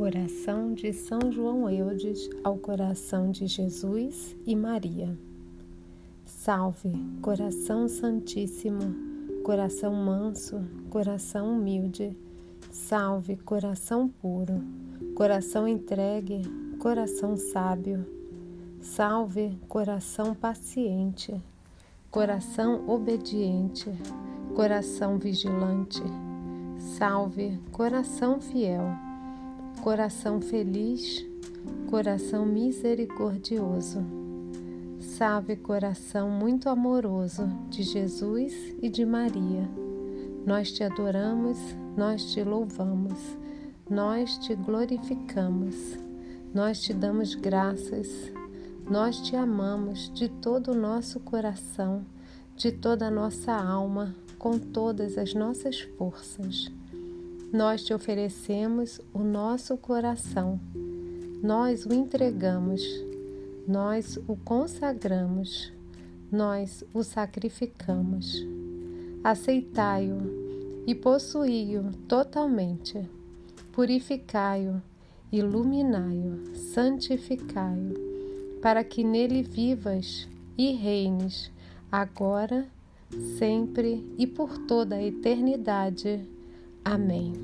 Oração de São João Eudes ao coração de Jesus e Maria. Salve, coração santíssimo, coração manso, coração humilde. Salve, coração puro, coração entregue, coração sábio. Salve, coração paciente, coração obediente, coração vigilante. Salve, coração fiel coração feliz, coração misericordioso. Salve, coração muito amoroso de Jesus e de Maria. Nós te adoramos, nós te louvamos, nós te glorificamos, nós te damos graças, nós te amamos de todo o nosso coração, de toda a nossa alma, com todas as nossas forças. Nós te oferecemos o nosso coração, nós o entregamos, nós o consagramos, nós o sacrificamos. Aceitai-o e possuí-o totalmente. Purificai-o, iluminai-o, santificai-o, para que nele vivas e reines, agora, sempre e por toda a eternidade. Amém.